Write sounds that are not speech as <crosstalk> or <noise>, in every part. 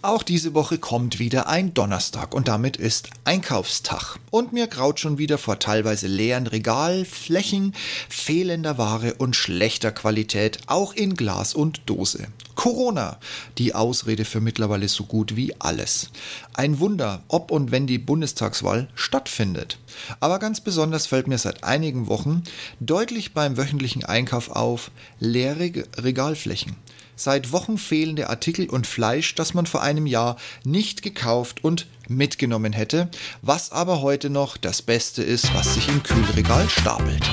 Auch diese Woche kommt wieder ein Donnerstag und damit ist Einkaufstag. Und mir graut schon wieder vor teilweise leeren Regalflächen, fehlender Ware und schlechter Qualität, auch in Glas und Dose. Corona, die Ausrede für mittlerweile so gut wie alles. Ein Wunder, ob und wenn die Bundestagswahl stattfindet. Aber ganz besonders fällt mir seit einigen Wochen deutlich beim wöchentlichen Einkauf auf leere Regalflächen seit Wochen fehlende Artikel und Fleisch, das man vor einem Jahr nicht gekauft und mitgenommen hätte, was aber heute noch das Beste ist, was sich im Kühlregal stapelt.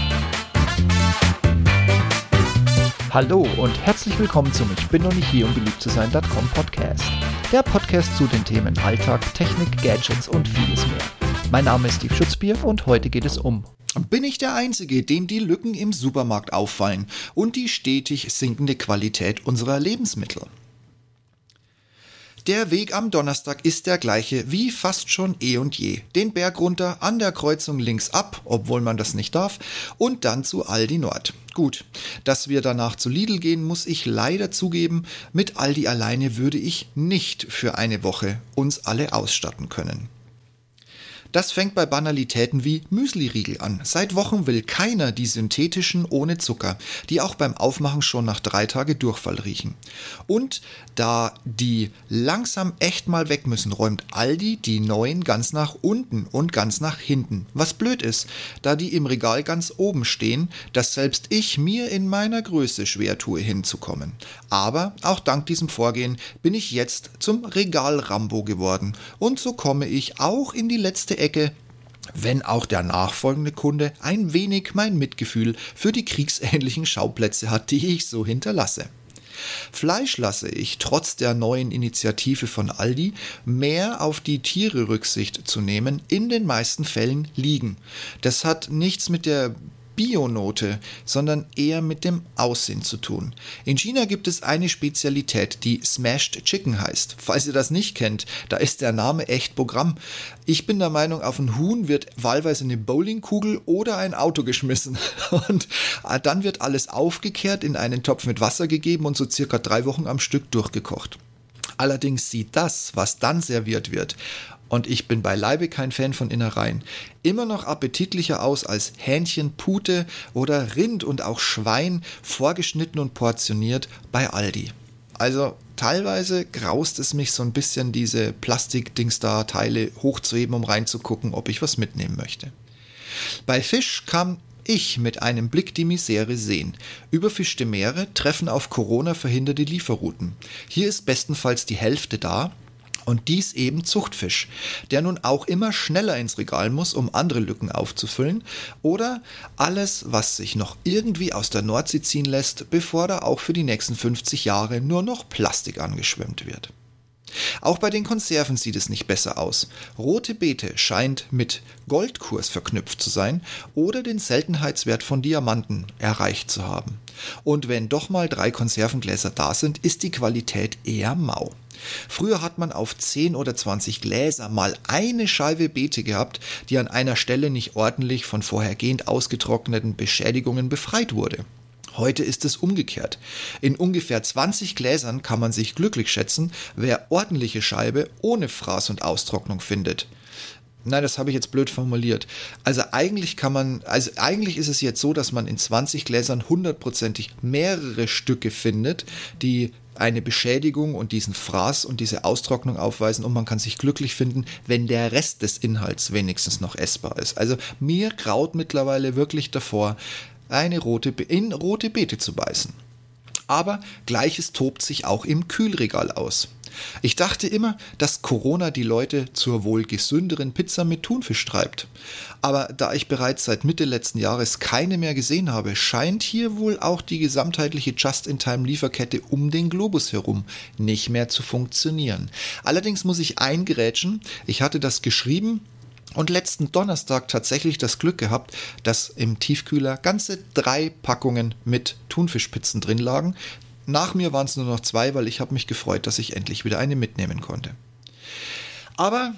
Hallo und herzlich willkommen zum Ich bin noch nicht hier, um beliebt zu sein.com Podcast. Der Podcast zu den Themen Alltag, Technik, Gadgets und vieles mehr. Mein Name ist Steve Schutzbier und heute geht es um bin ich der Einzige, dem die Lücken im Supermarkt auffallen und die stetig sinkende Qualität unserer Lebensmittel. Der Weg am Donnerstag ist der gleiche wie fast schon eh und je. Den Berg runter, an der Kreuzung links ab, obwohl man das nicht darf, und dann zu Aldi Nord. Gut, dass wir danach zu Lidl gehen, muss ich leider zugeben, mit Aldi alleine würde ich nicht für eine Woche uns alle ausstatten können. Das fängt bei Banalitäten wie Müsliriegel an. Seit Wochen will keiner die synthetischen ohne Zucker, die auch beim Aufmachen schon nach drei Tagen Durchfall riechen. Und da die langsam echt mal weg müssen, räumt Aldi die neuen ganz nach unten und ganz nach hinten. Was blöd ist, da die im Regal ganz oben stehen, dass selbst ich mir in meiner Größe schwer tue hinzukommen. Aber auch dank diesem Vorgehen bin ich jetzt zum Regal Rambo geworden und so komme ich auch in die letzte Ecke, wenn auch der nachfolgende Kunde ein wenig mein Mitgefühl für die kriegsähnlichen Schauplätze hat, die ich so hinterlasse. Fleisch lasse ich, trotz der neuen Initiative von Aldi, mehr auf die Tiere Rücksicht zu nehmen, in den meisten Fällen liegen. Das hat nichts mit der Bionote, sondern eher mit dem Aussehen zu tun. In China gibt es eine Spezialität, die Smashed Chicken heißt. Falls ihr das nicht kennt, da ist der Name echt Programm. Ich bin der Meinung, auf ein Huhn wird wahlweise eine Bowlingkugel oder ein Auto geschmissen. <laughs> Und äh, dann wird alles aufgekehrt, in einen Topf mit Wasser gegeben und so circa drei Wochen am Stück durchgekocht. Allerdings sieht das, was dann serviert wird, und ich bin beileibe kein Fan von Innereien, immer noch appetitlicher aus als Hähnchen, Pute oder Rind und auch Schwein, vorgeschnitten und portioniert bei Aldi. Also teilweise graust es mich so ein bisschen, diese Plastikdings da Teile hochzuheben, um reinzugucken, ob ich was mitnehmen möchte. Bei Fisch kam ich mit einem Blick die Misere sehen. Überfischte Meere treffen auf Corona verhinderte Lieferrouten. Hier ist bestenfalls die Hälfte da, und dies eben Zuchtfisch, der nun auch immer schneller ins Regal muss, um andere Lücken aufzufüllen, oder alles, was sich noch irgendwie aus der Nordsee ziehen lässt, bevor da auch für die nächsten 50 Jahre nur noch Plastik angeschwemmt wird. Auch bei den Konserven sieht es nicht besser aus. Rote Beete scheint mit Goldkurs verknüpft zu sein oder den Seltenheitswert von Diamanten erreicht zu haben. Und wenn doch mal drei Konservengläser da sind, ist die Qualität eher mau. Früher hat man auf 10 oder 20 Gläser mal eine Scheibe Beete gehabt, die an einer Stelle nicht ordentlich von vorhergehend ausgetrockneten Beschädigungen befreit wurde. Heute ist es umgekehrt. In ungefähr 20 Gläsern kann man sich glücklich schätzen, wer ordentliche Scheibe ohne Fraß und Austrocknung findet. Nein, das habe ich jetzt blöd formuliert. Also eigentlich kann man, also eigentlich ist es jetzt so, dass man in 20 Gläsern hundertprozentig mehrere Stücke findet, die eine Beschädigung und diesen Fraß und diese Austrocknung aufweisen und man kann sich glücklich finden, wenn der Rest des Inhalts wenigstens noch essbar ist. Also mir graut mittlerweile wirklich davor, eine rote Be in rote Beete zu beißen. Aber gleiches tobt sich auch im Kühlregal aus. Ich dachte immer, dass Corona die Leute zur wohl gesünderen Pizza mit Thunfisch treibt. Aber da ich bereits seit Mitte letzten Jahres keine mehr gesehen habe, scheint hier wohl auch die gesamtheitliche Just-in-Time-Lieferkette um den Globus herum nicht mehr zu funktionieren. Allerdings muss ich eingerätschen, ich hatte das geschrieben und letzten Donnerstag tatsächlich das Glück gehabt, dass im Tiefkühler ganze drei Packungen mit Thunfischpizzen drin lagen. Nach mir waren es nur noch zwei, weil ich habe mich gefreut, dass ich endlich wieder eine mitnehmen konnte. Aber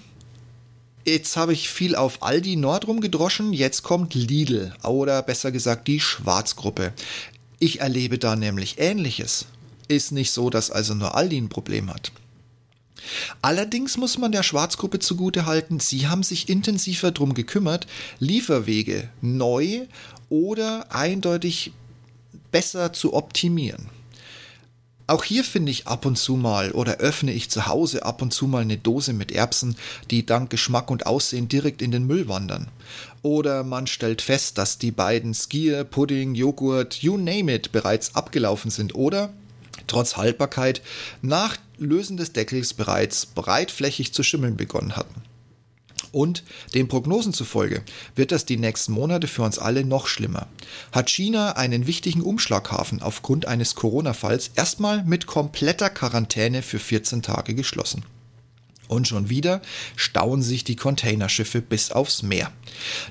jetzt habe ich viel auf Aldi Nord rumgedroschen, jetzt kommt Lidl oder besser gesagt die Schwarzgruppe. Ich erlebe da nämlich Ähnliches. Ist nicht so, dass also nur Aldi ein Problem hat. Allerdings muss man der Schwarzgruppe zugutehalten, sie haben sich intensiver darum gekümmert, Lieferwege neu oder eindeutig besser zu optimieren. Auch hier finde ich ab und zu mal oder öffne ich zu Hause ab und zu mal eine Dose mit Erbsen, die dank Geschmack und Aussehen direkt in den Müll wandern. Oder man stellt fest, dass die beiden Skier, Pudding, Joghurt, you name it bereits abgelaufen sind oder trotz Haltbarkeit nach Lösen des Deckels bereits breitflächig zu schimmeln begonnen hatten. Und den Prognosen zufolge wird das die nächsten Monate für uns alle noch schlimmer. Hat China einen wichtigen Umschlaghafen aufgrund eines Corona-Falls erstmal mit kompletter Quarantäne für 14 Tage geschlossen. Und schon wieder stauen sich die Containerschiffe bis aufs Meer.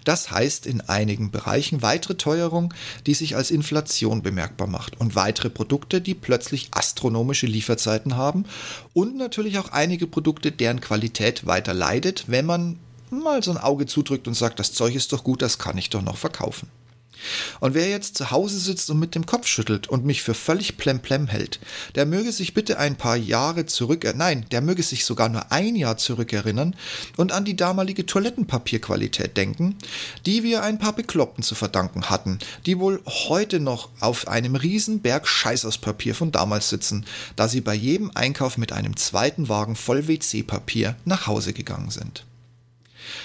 Das heißt in einigen Bereichen weitere Teuerung, die sich als Inflation bemerkbar macht und weitere Produkte, die plötzlich astronomische Lieferzeiten haben und natürlich auch einige Produkte, deren Qualität weiter leidet, wenn man mal so ein Auge zudrückt und sagt, das Zeug ist doch gut, das kann ich doch noch verkaufen. Und wer jetzt zu Hause sitzt und mit dem Kopf schüttelt und mich für völlig plemplem hält, der möge sich bitte ein paar Jahre zurück, nein, der möge sich sogar nur ein Jahr zurückerinnern und an die damalige Toilettenpapierqualität denken, die wir ein paar Bekloppten zu verdanken hatten, die wohl heute noch auf einem riesen Berg Scheiß aus Papier von damals sitzen, da sie bei jedem Einkauf mit einem zweiten Wagen voll WC-Papier nach Hause gegangen sind.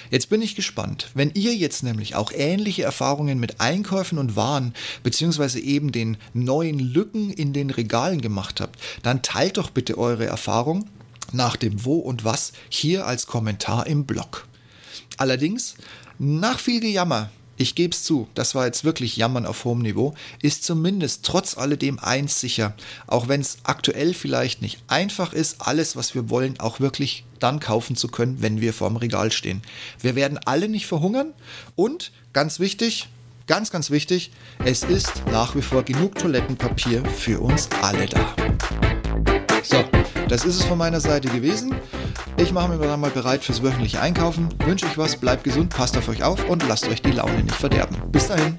Jetzt bin ich gespannt. Wenn ihr jetzt nämlich auch ähnliche Erfahrungen mit Einkäufen und Waren beziehungsweise eben den neuen Lücken in den Regalen gemacht habt, dann teilt doch bitte eure Erfahrung nach dem Wo und Was hier als Kommentar im Blog. Allerdings, nach viel Gejammer ich gebe es zu, das war jetzt wirklich Jammern auf hohem Niveau, ist zumindest trotz alledem eins sicher, auch wenn es aktuell vielleicht nicht einfach ist, alles, was wir wollen, auch wirklich dann kaufen zu können, wenn wir vorm Regal stehen. Wir werden alle nicht verhungern und, ganz wichtig, ganz, ganz wichtig, es ist nach wie vor genug Toilettenpapier für uns alle da. So, das ist es von meiner Seite gewesen. Ich mache mich dann mal bereit fürs wöchentliche Einkaufen. Wünsche euch was, bleibt gesund, passt auf euch auf und lasst euch die Laune nicht verderben. Bis dahin.